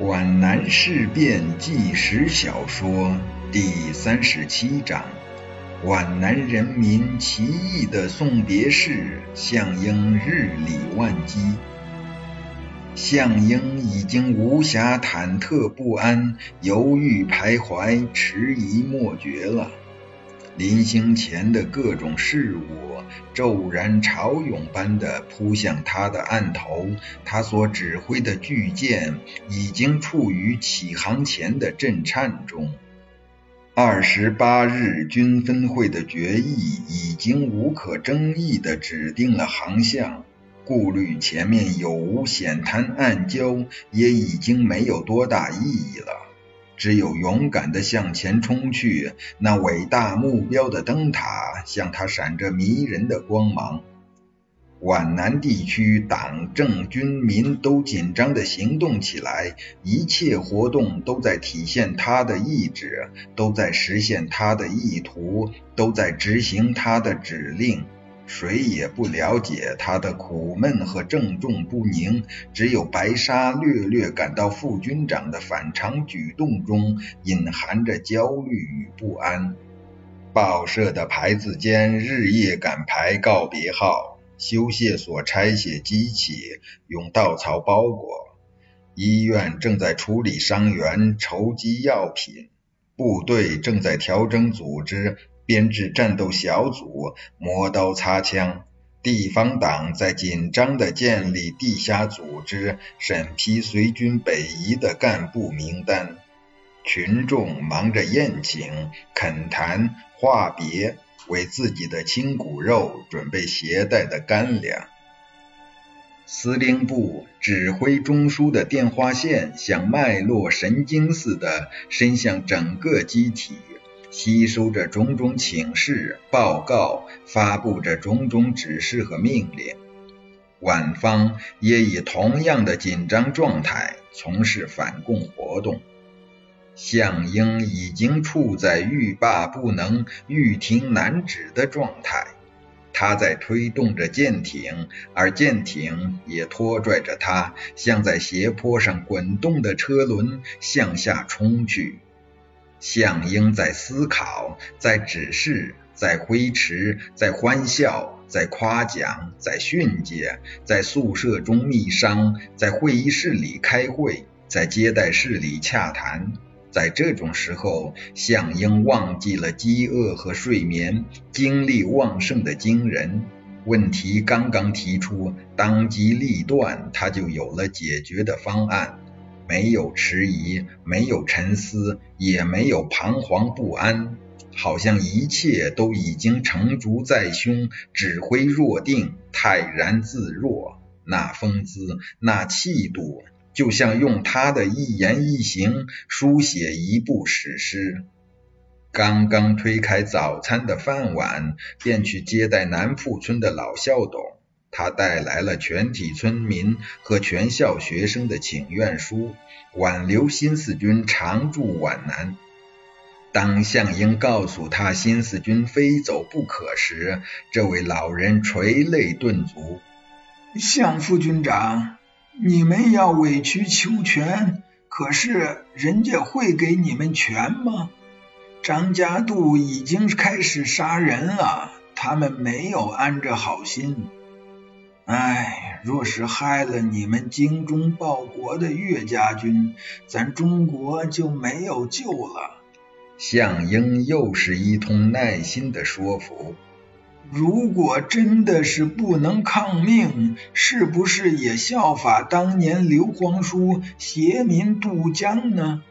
皖南事变纪实小说第三十七章：皖南人民奇异的送别式，项英日理万机。项英已经无暇忐忑不安、犹豫徘徊、迟疑莫决了。临行前的各种事物，骤然潮涌般的扑向他的案头。他所指挥的巨舰已经处于起航前的震颤中。二十八日军分会的决议已经无可争议地指定了航向，顾虑前面有无险滩暗礁，也已经没有多大意义了。只有勇敢地向前冲去，那伟大目标的灯塔向他闪着迷人的光芒。皖南地区党政军民都紧张地行动起来，一切活动都在体现他的意志，都在实现他的意图，都在执行他的指令。谁也不了解他的苦闷和郑重不宁，只有白沙略略感到副军长的反常举动中隐含着焦虑与不安。报社的牌子间日夜赶排告别号，修械所拆卸机器，用稻草包裹。医院正在处理伤员，筹集药品。部队正在调整组织。编制战斗小组，磨刀擦枪；地方党在紧张地建立地下组织，审批随军北移的干部名单。群众忙着宴请、恳谈、话别，为自己的亲骨肉准备携带的干粮。司令部指挥中枢的电话线像脉络神经似的伸向整个机体。吸收着种种请示、报告，发布着种种指示和命令。晚方也以同样的紧张状态从事反共活动。项英已经处在欲罢不能、欲停难止的状态，他在推动着舰艇，而舰艇也拖拽着他，像在斜坡上滚动的车轮向下冲去。向英在思考，在指示，在挥斥，在欢笑，在夸奖，在训诫，在宿舍中密商，在会议室里开会，在接待室里洽谈。在这种时候，向英忘记了饥饿和睡眠，精力旺盛的惊人。问题刚刚提出，当机立断，他就有了解决的方案。没有迟疑，没有沉思，也没有彷徨不安，好像一切都已经成竹在胸，指挥若定，泰然自若。那风姿，那气度，就像用他的一言一行书写一部史诗。刚刚推开早餐的饭碗，便去接待南铺村的老校董。他带来了全体村民和全校学生的请愿书，挽留新四军常驻皖南。当项英告诉他新四军非走不可时，这位老人垂泪顿足：“项副军长，你们要委曲求全，可是人家会给你们权吗？张家渡已经开始杀人了，他们没有安着好心。”哎，若是害了你们精忠报国的岳家军，咱中国就没有救了。项英又是一通耐心的说服。如果真的是不能抗命，是不是也效法当年刘皇叔携民渡江呢？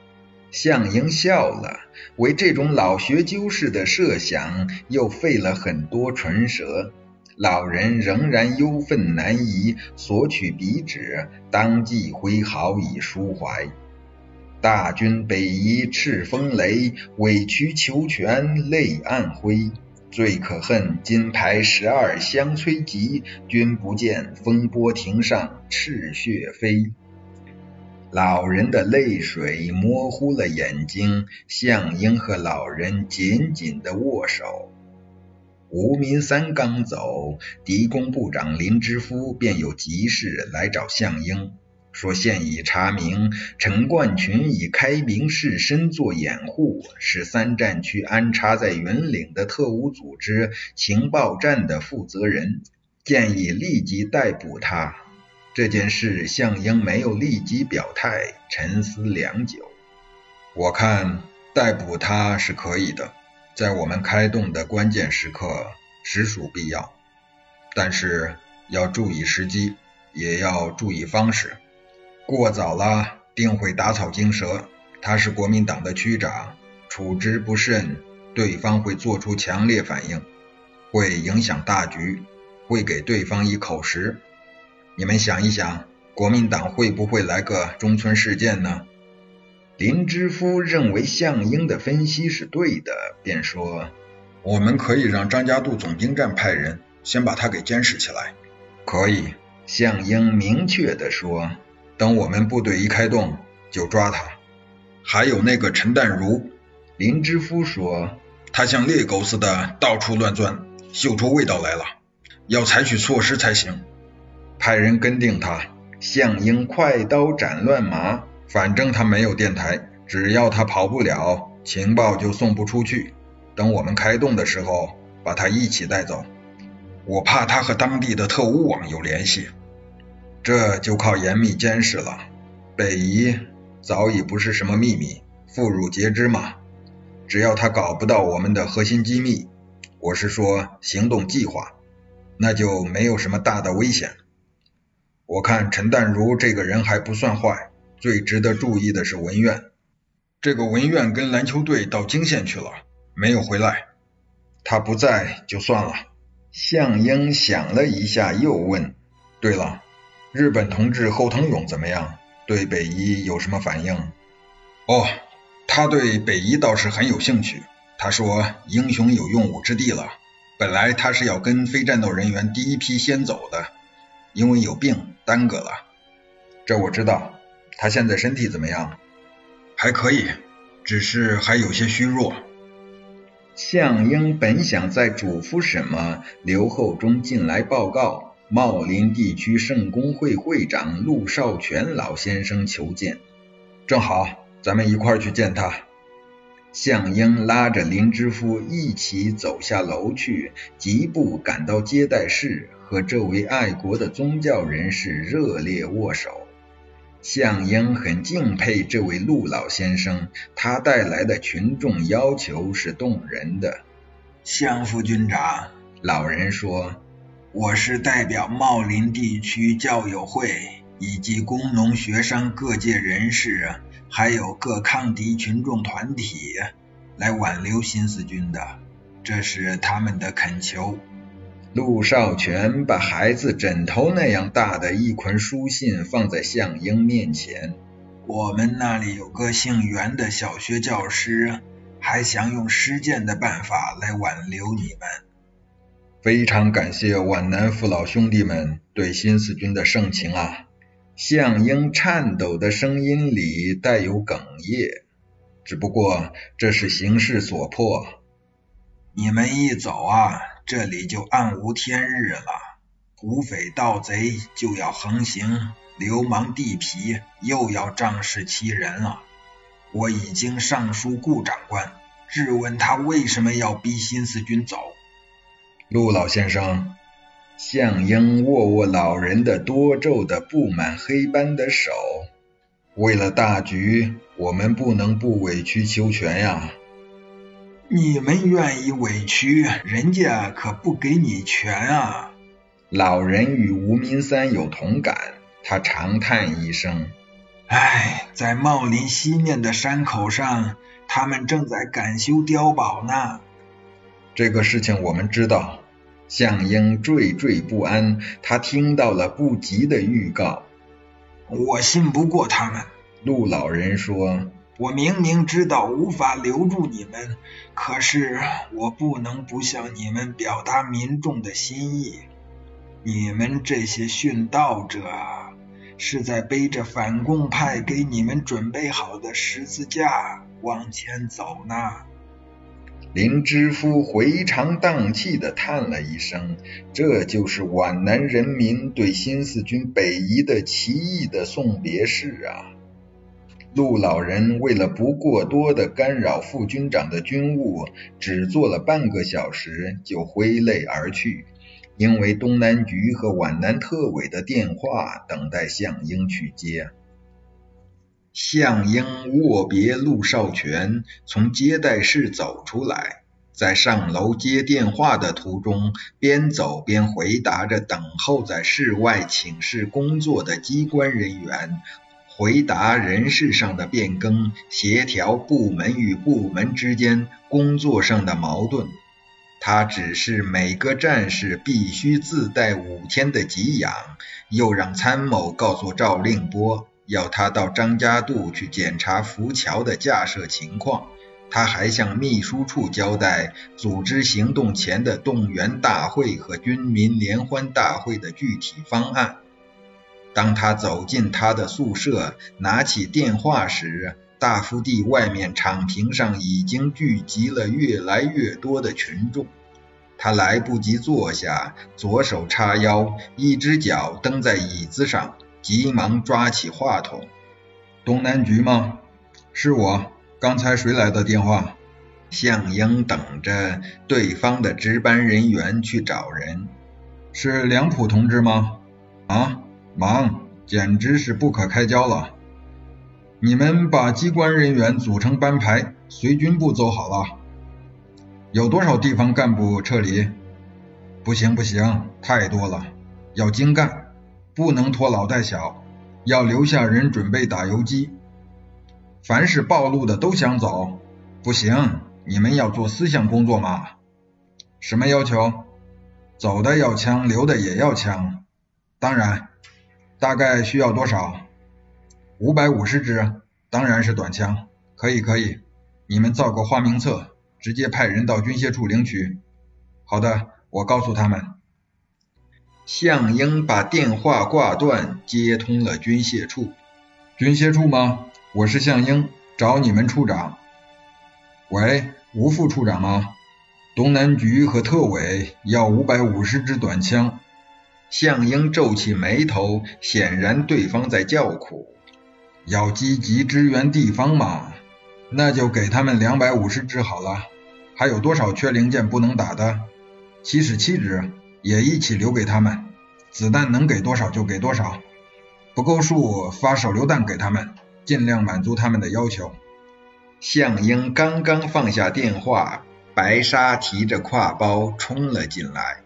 项英笑了，为这种老学究式的设想又费了很多唇舌。老人仍然忧愤难移，索取笔纸，当即挥毫以抒怀。大军北移，赤风雷，委曲求全，泪暗灰。最可恨，金牌十二相催急，君不见，风波亭上赤血飞。老人的泪水模糊了眼睛，项英和老人紧紧的握手。吴民三刚走，敌工部长林之夫便有急事来找项英。说现已查明，陈冠群以开明士身作掩护，是三战区安插在云岭的特务组织情报站的负责人，建议立即逮捕他。这件事，项英没有立即表态，沉思良久。我看逮捕他是可以的，在我们开动的关键时刻，实属必要。但是要注意时机，也要注意方式。过早了，定会打草惊蛇。他是国民党的区长，处置不慎，对方会做出强烈反应，会影响大局，会给对方以口实。你们想一想，国民党会不会来个中村事件呢？林之夫认为项英的分析是对的，便说：“我们可以让张家渡总兵站派人先把他给监视起来。”可以，项英明确的说。等我们部队一开动，就抓他。还有那个陈淡如，林之夫说，他像猎狗似的到处乱钻，嗅出味道来了，要采取措施才行。派人跟定他。项英快刀斩乱麻，反正他没有电台，只要他跑不了，情报就送不出去。等我们开动的时候，把他一起带走。我怕他和当地的特务网有联系。这就靠严密监视了。北夷早已不是什么秘密，妇孺皆知嘛。只要他搞不到我们的核心机密，我是说行动计划，那就没有什么大的危险。我看陈淡如这个人还不算坏，最值得注意的是文苑。这个文苑跟篮球队到泾县去了，没有回来。他不在就算了。向英想了一下，又问：“对了。”日本同志后藤勇怎么样？对北一有什么反应？哦，他对北一倒是很有兴趣。他说：“英雄有用武之地了。”本来他是要跟非战斗人员第一批先走的，因为有病耽搁了。这我知道。他现在身体怎么样？还可以，只是还有些虚弱。项英本想再嘱咐什么，刘厚忠进来报告。茂林地区圣公会会长陆少全老先生求见，正好，咱们一块儿去见他。项英拉着林之夫一起走下楼去，疾步赶到接待室，和这位爱国的宗教人士热烈握手。项英很敬佩这位陆老先生，他带来的群众要求是动人的。项副军长，老人说。我是代表茂林地区教友会以及工农学商各界人士，还有各抗敌群众团体来挽留新四军的，这是他们的恳求。陆少全把孩子枕头那样大的一捆书信放在向英面前。我们那里有个姓袁的小学教师，还想用实践的办法来挽留你们。非常感谢皖南父老兄弟们对新四军的盛情啊！向英颤抖的声音里带有哽咽。只不过这是形势所迫。你们一走啊，这里就暗无天日了。土匪盗贼就要横行，流氓地痞又要仗势欺人了。我已经上书顾长官，质问他为什么要逼新四军走。陆老先生，向英握握老人的多皱的、布满黑斑的手。为了大局，我们不能不委曲求全呀。你们愿意委屈，人家可不给你权啊。老人与吴明三有同感，他长叹一声：“唉，在茂林西面的山口上，他们正在赶修碉堡呢。”这个事情我们知道。向英惴惴不安，他听到了不吉的预告。我信不过他们，陆老人说。我明明知道无法留住你们，可是我不能不向你们表达民众的心意。你们这些殉道者，是在背着反共派给你们准备好的十字架往前走呢。林知夫回肠荡气的叹了一声：“这就是皖南人民对新四军北移的奇异的送别式啊！”陆老人为了不过多的干扰副军长的军务，只做了半个小时就挥泪而去，因为东南局和皖南特委的电话等待项英去接。项英握别陆少全，从接待室走出来，在上楼接电话的途中，边走边回答着等候在室外请示工作的机关人员，回答人事上的变更，协调部门与部门之间工作上的矛盾。他指示每个战士必须自带五天的给养，又让参谋告诉赵令波。要他到张家渡去检查浮桥的架设情况，他还向秘书处交代组织行动前的动员大会和军民联欢大会的具体方案。当他走进他的宿舍，拿起电话时，大福地外面场坪上已经聚集了越来越多的群众。他来不及坐下，左手叉腰，一只脚蹬在椅子上。急忙抓起话筒：“东南局吗？是我。刚才谁来的电话？”向英等着对方的值班人员去找人。是梁普同志吗？啊，忙，简直是不可开交了。你们把机关人员组成班排，随军部走好了。有多少地方干部撤离？不行不行，太多了，要精干。不能拖老带小，要留下人准备打游击。凡是暴露的都想走，不行，你们要做思想工作嘛。什么要求？走的要枪，留的也要枪。当然，大概需要多少？五百五十支，当然是短枪。可以可以，你们造个花名册，直接派人到军械处领取。好的，我告诉他们。项英把电话挂断，接通了军械处。军械处吗？我是项英，找你们处长。喂，吴副处长吗？东南局和特委要五百五十支短枪。项英皱起眉头，显然对方在叫苦。要积极支援地方嘛，那就给他们两百五十支好了。还有多少缺零件不能打的？七十七支。也一起留给他们，子弹能给多少就给多少，不够数发手榴弹给他们，尽量满足他们的要求。向英刚刚放下电话，白沙提着挎包冲了进来。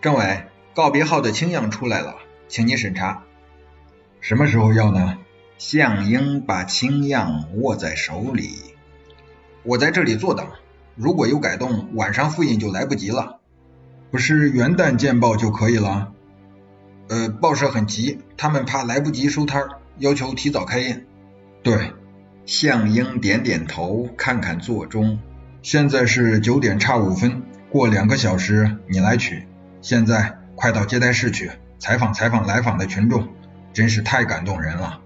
政委，告别号的清样出来了，请你审查。什么时候要呢？向英把清样握在手里。我在这里坐等，如果有改动，晚上复印就来不及了。不是元旦见报就可以了？呃，报社很急，他们怕来不及收摊，要求提早开印。对，向英点点头，看看座钟，现在是九点差五分，过两个小时你来取。现在快到接待室去，采访采访来访的群众，真是太感动人了。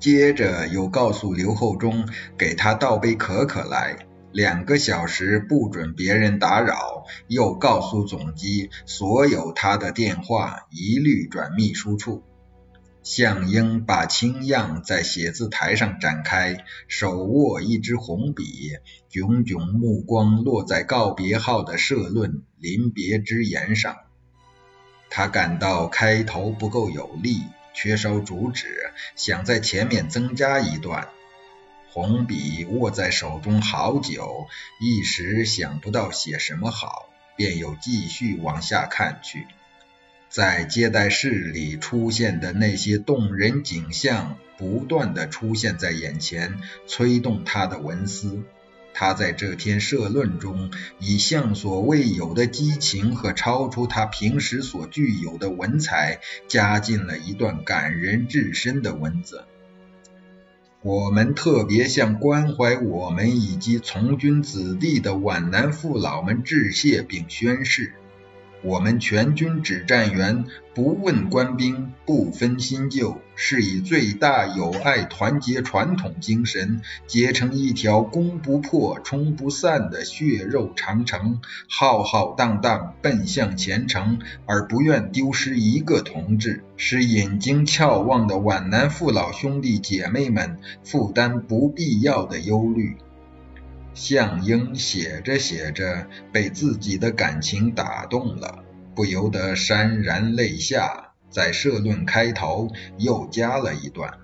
接着又告诉刘厚忠，给他倒杯可可来。两个小时不准别人打扰，又告诉总机，所有他的电话一律转秘书处。向英把清样在写字台上展开，手握一支红笔，炯炯目光落在告别号的社论临别之言上。他感到开头不够有力，缺少主旨，想在前面增加一段。红笔握在手中好久，一时想不到写什么好，便又继续往下看去。在接待室里出现的那些动人景象，不断的出现在眼前，催动他的文思。他在这篇社论中，以向所未有的激情和超出他平时所具有的文采，加进了一段感人至深的文字。我们特别向关怀我们以及从军子弟的皖南父老们致谢并宣誓：我们全军指战员不问官兵，不分新旧，是以最大友爱团结传统精神，结成一条攻不破、冲不散的血肉长城，浩浩荡荡奔向前程，而不愿丢失一个同志，使眼睛眺望的皖南父老兄弟姐妹们负担不必要的忧虑。项英写着写着，被自己的感情打动了，不由得潸然泪下。在社论开头又加了一段：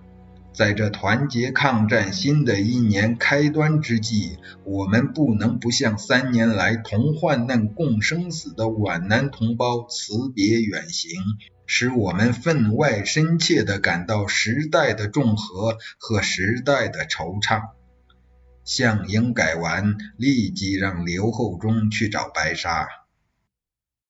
在这团结抗战新的一年开端之际，我们不能不向三年来同患难共生死的皖南同胞辞别远行，使我们分外深切地感到时代的重合和时代的惆怅。项英改完，立即让刘厚忠去找白沙。